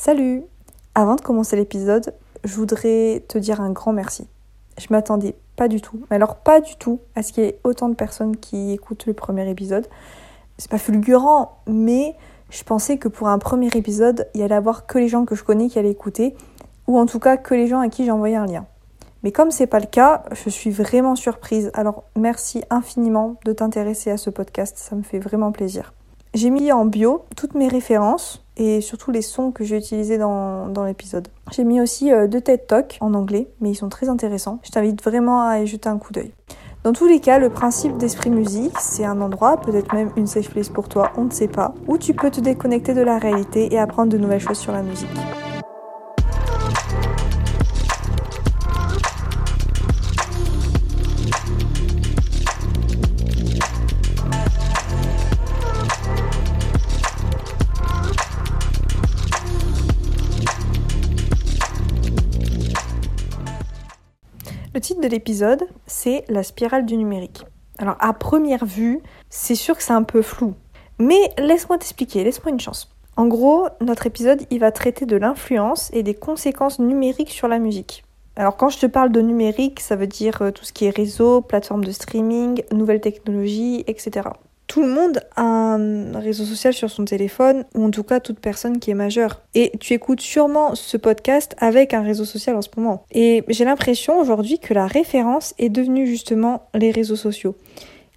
Salut Avant de commencer l'épisode, je voudrais te dire un grand merci. Je m'attendais pas du tout, mais alors pas du tout, à ce qu'il y ait autant de personnes qui écoutent le premier épisode. C'est pas fulgurant, mais je pensais que pour un premier épisode, il y allait avoir que les gens que je connais qui allaient écouter, ou en tout cas que les gens à qui j'ai envoyé un lien. Mais comme c'est pas le cas, je suis vraiment surprise. Alors merci infiniment de t'intéresser à ce podcast, ça me fait vraiment plaisir. J'ai mis en bio toutes mes références et surtout les sons que j'ai utilisés dans, l'épisode. J'ai mis aussi euh, deux TED Talk en anglais, mais ils sont très intéressants. Je t'invite vraiment à y jeter un coup d'œil. Dans tous les cas, le principe d'Esprit Musique, c'est un endroit, peut-être même une safe place pour toi, on ne sait pas, où tu peux te déconnecter de la réalité et apprendre de nouvelles choses sur la musique. De l'épisode, c'est La spirale du numérique. Alors à première vue, c'est sûr que c'est un peu flou. Mais laisse-moi t'expliquer, laisse-moi une chance. En gros, notre épisode, il va traiter de l'influence et des conséquences numériques sur la musique. Alors quand je te parle de numérique, ça veut dire euh, tout ce qui est réseau, plateforme de streaming, nouvelles technologies, etc. Tout le monde a un réseau social sur son téléphone, ou en tout cas toute personne qui est majeure. Et tu écoutes sûrement ce podcast avec un réseau social en ce moment. Et j'ai l'impression aujourd'hui que la référence est devenue justement les réseaux sociaux.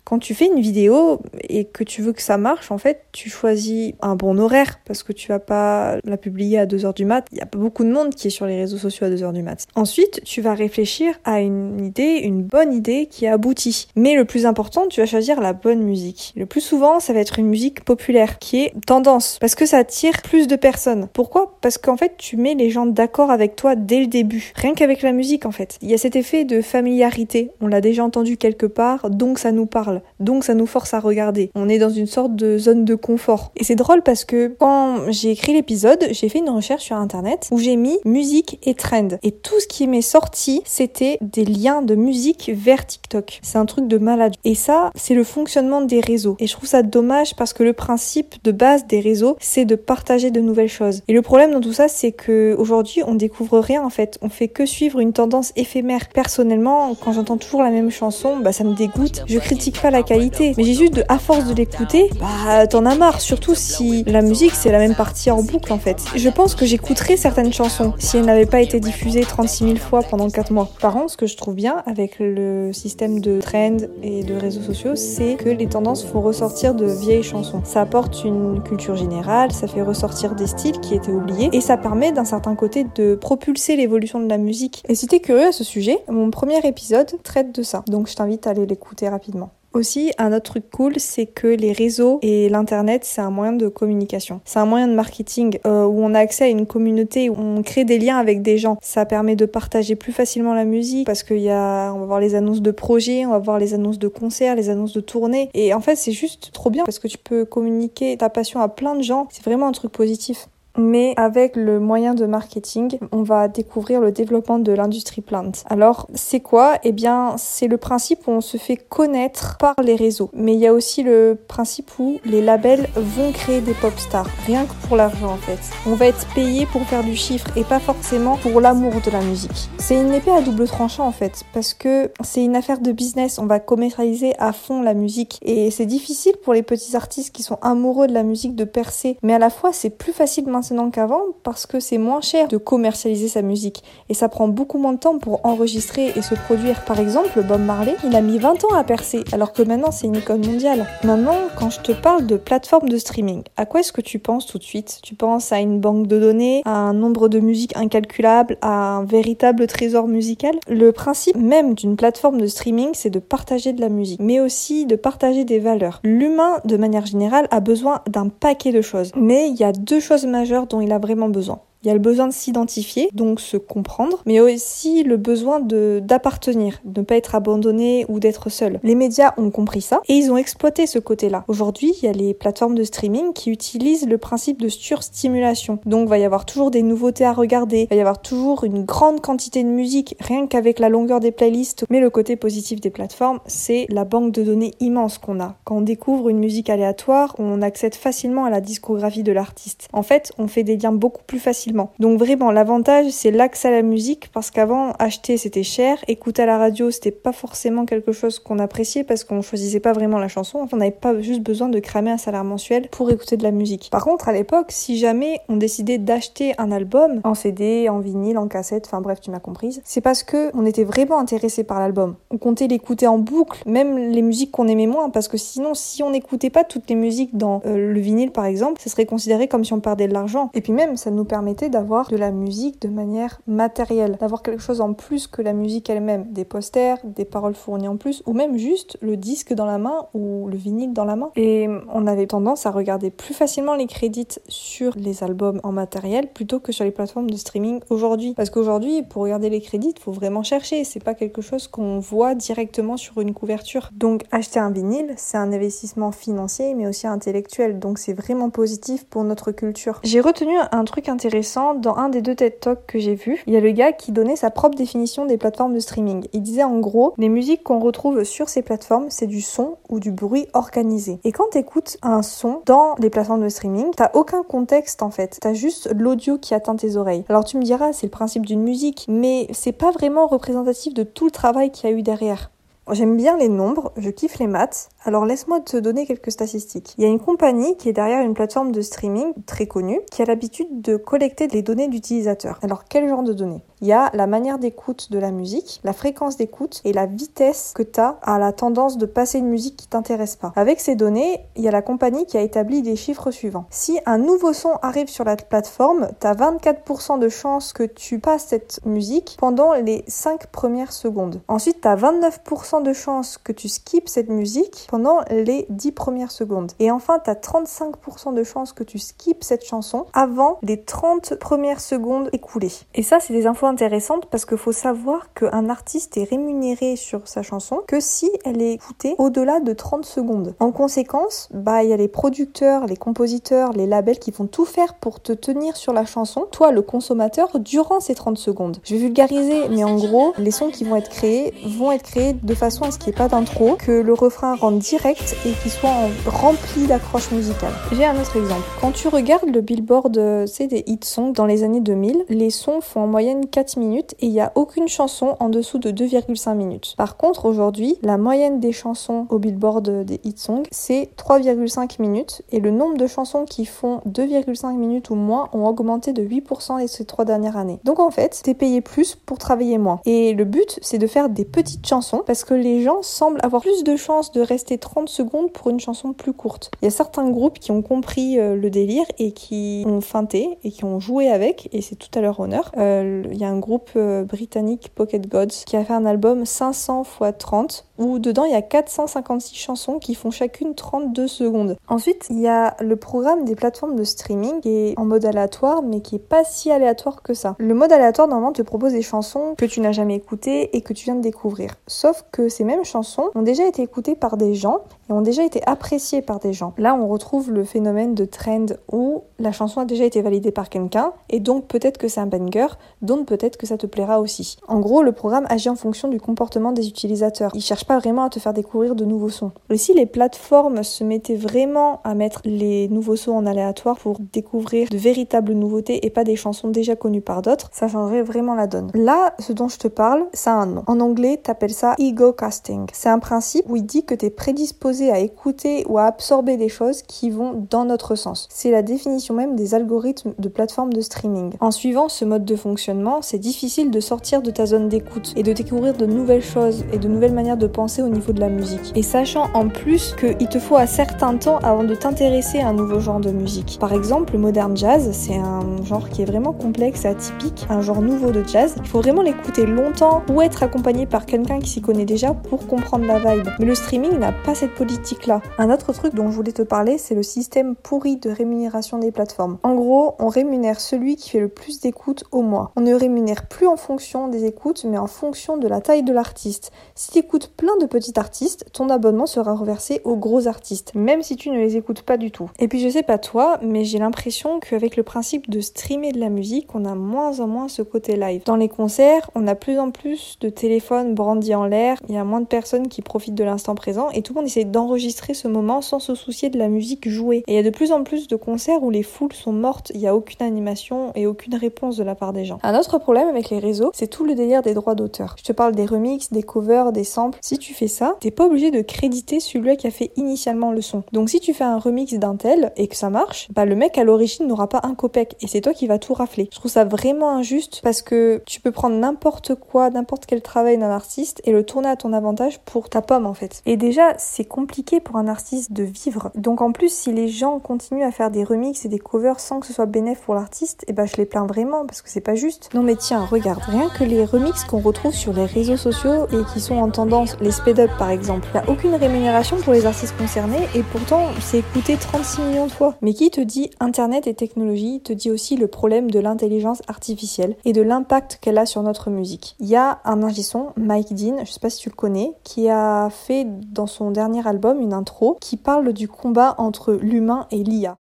Quand tu fais une vidéo et que tu veux que ça marche, en fait, tu choisis un bon horaire parce que tu vas pas la publier à 2h du mat. Il y a pas beaucoup de monde qui est sur les réseaux sociaux à 2h du mat. Ensuite, tu vas réfléchir à une idée, une bonne idée qui aboutit. Mais le plus important, tu vas choisir la bonne musique. Le plus souvent, ça va être une musique populaire qui est tendance parce que ça attire plus de personnes. Pourquoi? Parce qu'en fait, tu mets les gens d'accord avec toi dès le début. Rien qu'avec la musique, en fait. Il y a cet effet de familiarité. On l'a déjà entendu quelque part, donc ça nous parle donc ça nous force à regarder. On est dans une sorte de zone de confort. Et c'est drôle parce que quand j'ai écrit l'épisode, j'ai fait une recherche sur internet où j'ai mis musique et trend. Et tout ce qui m'est sorti, c'était des liens de musique vers TikTok. C'est un truc de malade. Et ça, c'est le fonctionnement des réseaux. Et je trouve ça dommage parce que le principe de base des réseaux, c'est de partager de nouvelles choses. Et le problème dans tout ça, c'est que aujourd'hui, on découvre rien en fait. On fait que suivre une tendance éphémère. Personnellement, quand j'entends toujours la même chanson, bah ça me dégoûte. Je critique pas la qualité. Mais j'ai juste, de, à force de l'écouter, bah t'en as marre. Surtout si la musique c'est la même partie en boucle en fait. Je pense que j'écouterais certaines chansons si elles n'avaient pas été diffusées 36 000 fois pendant 4 mois. Par contre, ce que je trouve bien avec le système de trend et de réseaux sociaux, c'est que les tendances font ressortir de vieilles chansons. Ça apporte une culture générale, ça fait ressortir des styles qui étaient oubliés et ça permet d'un certain côté de propulser l'évolution de la musique. Et si t'es curieux à ce sujet, mon premier épisode traite de ça. Donc je t'invite à aller l'écouter rapidement. Aussi, un autre truc cool, c'est que les réseaux et l'internet, c'est un moyen de communication. C'est un moyen de marketing euh, où on a accès à une communauté, où on crée des liens avec des gens. Ça permet de partager plus facilement la musique parce qu'il y a, on va voir les annonces de projets, on va voir les annonces de concerts, les annonces de tournées. Et en fait, c'est juste trop bien parce que tu peux communiquer ta passion à plein de gens. C'est vraiment un truc positif. Mais avec le moyen de marketing, on va découvrir le développement de l'industrie plant. Alors, c'est quoi? Eh bien, c'est le principe où on se fait connaître par les réseaux. Mais il y a aussi le principe où les labels vont créer des pop stars, rien que pour l'argent en fait. On va être payé pour faire du chiffre et pas forcément pour l'amour de la musique. C'est une épée à double tranchant en fait, parce que c'est une affaire de business, on va commercialiser à fond la musique. Et c'est difficile pour les petits artistes qui sont amoureux de la musique de percer, mais à la fois c'est plus facile maintenant qu'avant parce que c'est moins cher de commercialiser sa musique et ça prend beaucoup moins de temps pour enregistrer et se produire. Par exemple, Bob Marley, il a mis 20 ans à percer alors que maintenant c'est une icône mondiale. Maintenant, quand je te parle de plateforme de streaming, à quoi est-ce que tu penses tout de suite? Tu penses à une banque de données, à un nombre de musiques incalculable, à un véritable trésor musical? Le principe même d'une plateforme de streaming, c'est de partager de la musique, mais aussi de partager des valeurs. L'humain, de manière générale, a besoin d'un paquet de choses. Mais il y a deux choses majeures dont il a vraiment besoin. Il y a le besoin de s'identifier, donc se comprendre, mais aussi le besoin d'appartenir, de ne pas être abandonné ou d'être seul. Les médias ont compris ça et ils ont exploité ce côté-là. Aujourd'hui, il y a les plateformes de streaming qui utilisent le principe de surstimulation. Donc, il va y avoir toujours des nouveautés à regarder, il va y avoir toujours une grande quantité de musique, rien qu'avec la longueur des playlists. Mais le côté positif des plateformes, c'est la banque de données immense qu'on a. Quand on découvre une musique aléatoire, on accède facilement à la discographie de l'artiste. En fait, on fait des liens beaucoup plus faciles Donc vraiment, l'avantage, c'est l'accès à la musique parce qu'avant, acheter, c'était cher. Écouter à la radio, c'était pas forcément quelque chose qu'on appréciait parce qu'on choisissait pas vraiment la chanson. On n'avait pas juste besoin de cramer un salaire mensuel pour écouter de la musique. Par contre, à l'époque, si jamais on décidait d'acheter un album en CD, en vinyle, en cassette, enfin bref, tu m'as comprise, c'est parce que on était vraiment intéressé par l'album. On comptait l'écouter en boucle, même les musiques qu'on aimait moins, parce que sinon, si on n'écoutait pas toutes les musiques dans euh, le vinyle par exemple, ce serait considéré comme si on perdait de l'argent. Et puis même, ça nous permettait d'avoir de la musique de manière matérielle, d'avoir quelque chose en plus que la musique elle-même, des posters, des paroles fournies en plus, ou même juste le disque dans la main ou le vinyle dans la main. Et on avait tendance à regarder plus facilement les crédits sur les albums en matériel plutôt que sur les plateformes de streaming aujourd'hui. Parce qu'aujourd'hui, pour regarder les crédits, il faut vraiment chercher. C'est pas quelque chose qu'on voit directement sur une couverture. Donc acheter un vinyle, c'est un investissement financier mais aussi intellectuel. Donc c'est vraiment positif pour notre culture. J'ai retenu un truc intéressant dans un des deux TED Talks que j'ai vu. Il y a le gars qui donnait sa propre définition des plateformes de streaming. Il disait en gros, les musiques qu'on retrouve sur ces plateformes, c'est du son ou du bruit organisé. Et quand tu écoutes un son dans les plateformes de streaming, t'as aucun contexte en fait. T'as juste l'audio qui atteint tes oreilles. Alors tu me diras, c'est le principe d'une musique, mais c'est pas vraiment représentatif de tout le travail qu'il y a eu derrière. J'aime bien les nombres, je kiffe les maths, alors laisse-moi te donner quelques statistiques. Il y a une compagnie qui est derrière une plateforme de streaming très connue qui a l'habitude de collecter des données d'utilisateurs. Alors quel genre de données? Il y a la manière d'écoute de la musique, la fréquence d'écoute et la vitesse que tu as à la tendance de passer une musique qui t'intéresse pas. Avec ces données, il y a la compagnie qui a établi des chiffres suivants. Si un nouveau son arrive sur la plateforme, tu as 24% de chances que tu passes cette musique pendant les 5 premières secondes. Ensuite, tu as 29% de chances que tu skips cette musique pendant les 10 premières secondes. Et enfin, tu as 35% de chances que tu skips cette chanson avant les 30 premières secondes écoulées. Et ça, c'est des infos intéressantes parce qu'il faut savoir qu'un artiste est rémunéré sur sa chanson que si elle est écoutée au-delà de 30 secondes. En conséquence, bah, il y a les producteurs, les compositeurs, les labels qui vont tout faire pour te tenir sur la chanson, toi le consommateur, durant ces 30 secondes. Je vais vulgariser, mais en gros, les sons qui vont être créés vont être créés de façon à ce qu'il n'y ait pas d'intro, que le refrain rentre direct et qu'il soit rempli d'accroches musicales. J'ai un autre exemple. Quand tu regardes le billboard euh, c'est des hit songs dans les années 2000, les sons font en moyenne 4 minutes et il n'y a aucune chanson en dessous de 2,5 minutes. Par contre, aujourd'hui, la moyenne des chansons au billboard des hit songs, c'est 3,5 minutes et le nombre de chansons qui font 2,5 minutes ou moins ont augmenté de 8% ces trois dernières années. Donc en fait, t'es payé plus pour travailler moins. Et le but, c'est de faire des petites chansons parce que les gens semblent avoir plus de chances de rester 30 secondes pour une chanson plus courte. Il y a certains groupes qui ont compris euh, le délire et qui ont feinté et qui ont joué avec, et c'est tout à leur honneur. Euh, il y a un groupe euh, britannique, Pocket Gods, qui a fait un album 500 x 30 où dedans il y a 456 chansons qui font chacune 32 secondes. Ensuite, il y a le programme des plateformes de streaming qui est en mode aléatoire mais qui est pas si aléatoire que ça. Le mode aléatoire normalement te propose des chansons que tu n'as jamais écoutées et que tu viens de découvrir. Sauf que ces mêmes chansons ont déjà été écoutées par des gens et ont déjà été appréciées par des gens. Là, on retrouve le phénomène de trend où la chanson a déjà été validée par quelqu'un et donc peut-être que c'est un banger, donc peut-être que ça te plaira aussi. En gros, le programme agit en fonction du comportement des utilisateurs. Il cherche pas vraiment à te faire découvrir de nouveaux sons. Et si les plateformes se mettaient vraiment à mettre les nouveaux sons en aléatoire pour découvrir de véritables nouveautés et pas des chansons déjà connues par d'autres, ça changerait vraiment la donne. Là, ce dont je te parle, ça a un nom. En anglais, t'appelles ça ego casting. C'est un principe où il dit que tu es prédisposé à écouter ou à absorber des choses qui vont dans notre sens. C'est la définition même des algorithmes de plateformes de streaming. En suivant ce mode de fonctionnement, c'est difficile de sortir de ta zone d'écoute et de découvrir de nouvelles choses et de nouvelles manières de penser au niveau de la musique. Et sachant en plus qu'il te faut un certain temps avant de t'intéresser à un nouveau genre de musique. Par exemple, le modern jazz, c'est un genre qui est vraiment complexe et atypique, un genre nouveau de jazz. Il faut vraiment l'écouter longtemps ou être accompagné par quelqu'un qui s'y connaît déjà pour comprendre la vibe. Mais le streaming n'a pas cette politique-là. Un autre truc dont je voulais te parler, c'est le système pourri de rémunération des plateformes. En gros, on rémunère celui qui fait le plus d'écoutes au mois. On ne rémunère plus en fonction des écoutes, mais en fonction de la taille de l'artiste. Si tu écoutes plein de petits artistes, ton abonnement sera reversé aux gros artistes, même si tu ne les écoutes pas du tout. Et puis je sais pas toi, mais j'ai l'impression qu'avec le principe de streamer de la musique, on a moins en moins ce côté live. Dans les concerts, on a plus en plus de téléphones brandis en l'air, il y a moins de personnes qui profitent de l'instant présent et tout le monde essaie d'enregistrer ce moment sans se soucier de la musique jouée. Et il y a de plus en plus de concerts où les foules sont mortes, il n'y a aucune animation et aucune réponse de la part des gens. Un autre problème avec les réseaux, c'est tout le délire des droits d'auteur. Je te parle des remixes, des covers, des samples. Si tu fais ça, t'es pas obligé de créditer celui qui a fait initialement le son. Donc si tu fais un remix d'un tel et que ça marche, bah le mec à l'origine n'aura pas un copec et c'est toi qui vas tout rafler. Je trouve ça vraiment injuste parce que tu peux prendre n'importe quoi, n'importe quel travail d'un artiste et le tourner à ton avantage pour ta pomme en fait. Et déjà, c'est compliqué pour un artiste de vivre. Donc en plus, si les gens continuent à faire des remixes et des covers sans que ce soit bénéf pour l'artiste, et eh bah je les plains vraiment parce que c'est pas juste. Non mais tiens, regarde, rien que les remixes qu'on retrouve sur les réseaux sociaux et qui sont en tendance, les speed up par exemple, il a aucune rémunération pour les artistes concernés et pourtant c'est écouté 36 millions de fois. Mais qui te dit internet et technologie te dit aussi le problème de l'intelligence artificielle et de l'impact qu'elle a sur notre musique. Il y a un ingé son, Mike Dean, je sais pas si tu le connais, qui a fait dans son dernier album une intro qui parle du combat entre l'humain et l'IA.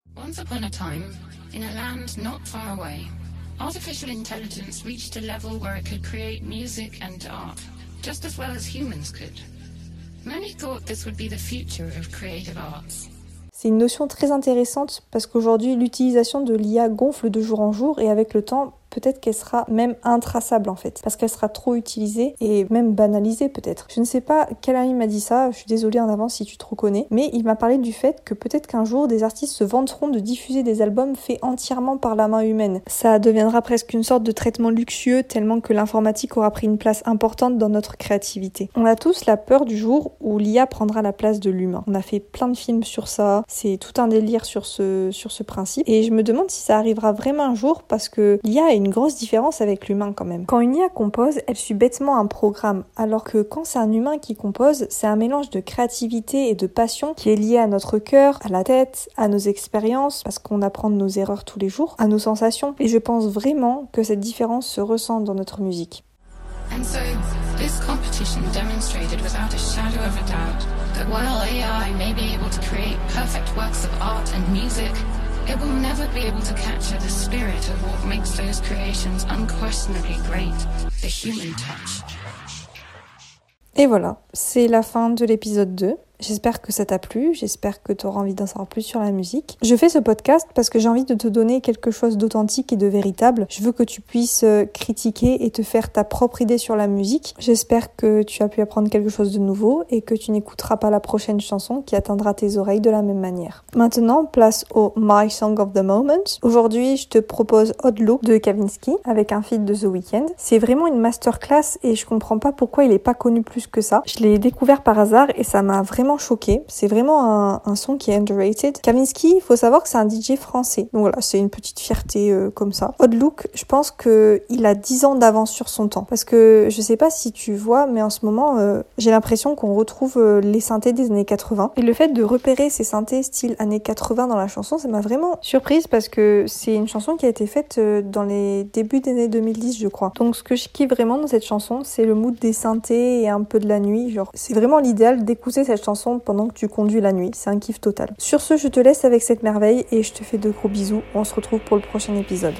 In a land not far away, artificial intelligence reached a level where it could create music and art, just as well as humans could. Many thought this would be the future of creative arts. C'est une notion très intéressante parce qu'aujourd'hui l'utilisation de l'IA gonfle de jour en jour et avec le temps peut-être qu'elle sera même intraçable en fait, parce qu'elle sera trop utilisée et même banalisée peut-être. Je ne sais pas quel ami m'a dit ça, je suis désolée en avance si tu te reconnais, mais il m'a parlé du fait que peut-être qu'un jour des artistes se vanteront de diffuser des albums faits entièrement par la main humaine. Ça deviendra presque une sorte de traitement luxueux tellement que l'informatique aura pris une place importante dans notre créativité. On a tous la peur du jour où l'IA prendra la place de l'humain. On a fait plein de films sur ça, c'est tout un délire sur ce, sur ce principe, et je me demande si ça arrivera vraiment un jour parce que l'IA est une grosse différence avec l'humain quand même. Quand une IA compose, elle suit bêtement un programme, alors que quand c'est un humain qui compose, c'est un mélange de créativité et de passion qui est lié à notre cœur, à la tête, à nos expériences, parce qu'on apprend de nos erreurs tous les jours, à nos sensations. Et je pense vraiment que cette différence se ressent dans notre musique. And so, this competition demonstrated without a shadow of a doubt that while AI may be able to create perfect works of art and music, It will never be able to capture the spirit of what makes those creations unquestionably great, the human touch. Et voilà, c'est la fin de l'épisode 2. J'espère que ça t'a plu, j'espère que tu auras envie d'en savoir plus sur la musique. Je fais ce podcast parce que j'ai envie de te donner quelque chose d'authentique et de véritable. Je veux que tu puisses euh, critiquer et te faire ta propre idée sur la musique. J'espère que tu as pu apprendre quelque chose de nouveau et que tu n'écouteras pas la prochaine chanson qui atteindra tes oreilles de la même manière. Maintenant, place au My Song of the Moment. Aujourd'hui, je te propose Odd de Kavinsky avec un feed de The Weeknd. C'est vraiment une masterclass et je comprends pas pourquoi il est pas connu plus que ça. Je l'ai découvert par hasard et ça m'a vraiment choqué. C'est vraiment un, son qui est underrated. Kavinsky, il faut savoir que c'est un DJ français. Donc voilà, c'est une petite fierté euh, comme ça. Odd Look, je pense que il a 10 ans d'avance sur son temps. Parce que je sais pas si tu vois, mais en ce moment, euh, j'ai l'impression qu'on retrouve euh, les synthés des années 80. Et le fait de repérer ces synthés style années 80 dans la chanson, ça m'a vraiment surprise parce que c'est une chanson qui a été faite dans les débuts des années 2010, je crois. Donc ce que je kiffe vraiment dans cette chanson, c'est le mood des synthés et un peu de la nuit. Genre, c'est vraiment l'idéal d'écouter cette chanson pendant que tu conduis la nuit. C'est un kiff total. Sur ce, je te laisse avec cette merveille et je te fais de gros bisous. On se retrouve pour le prochain épisode.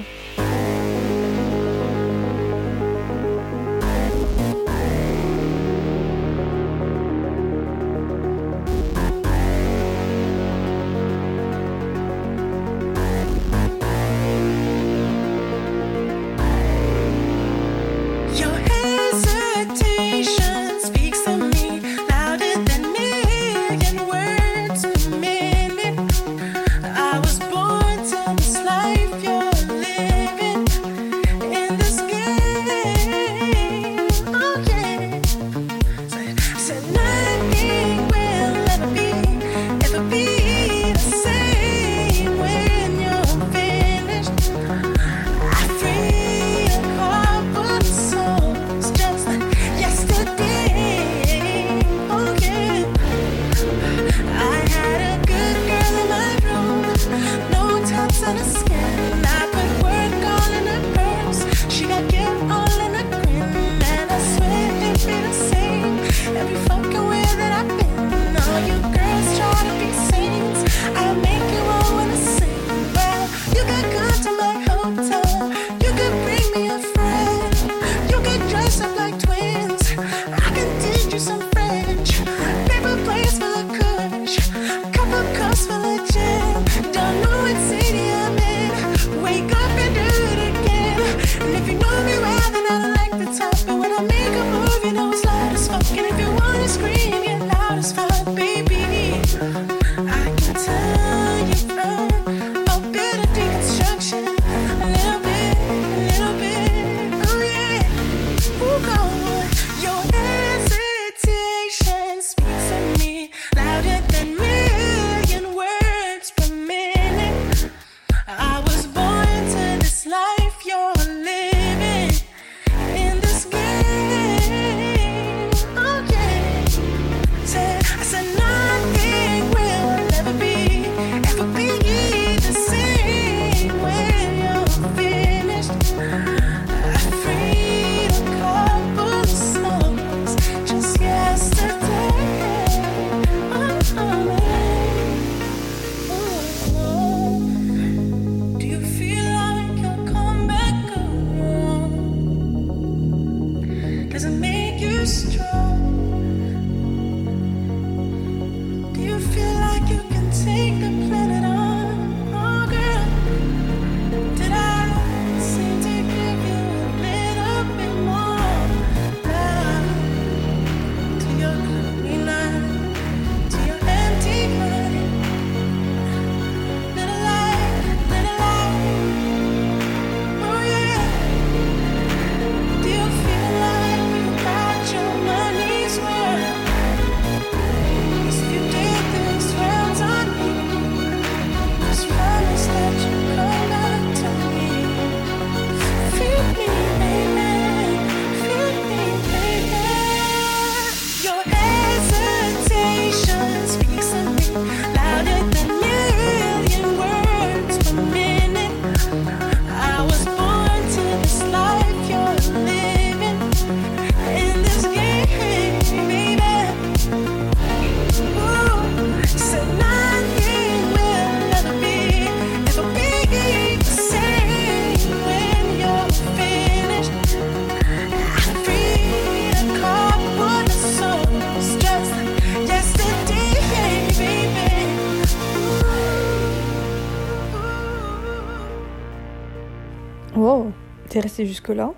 Resté jusque-là?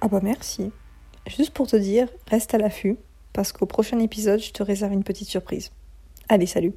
Ah bah merci. Juste pour te dire, reste à l'affût, parce qu'au prochain épisode, je te réserve une petite surprise. Allez, salut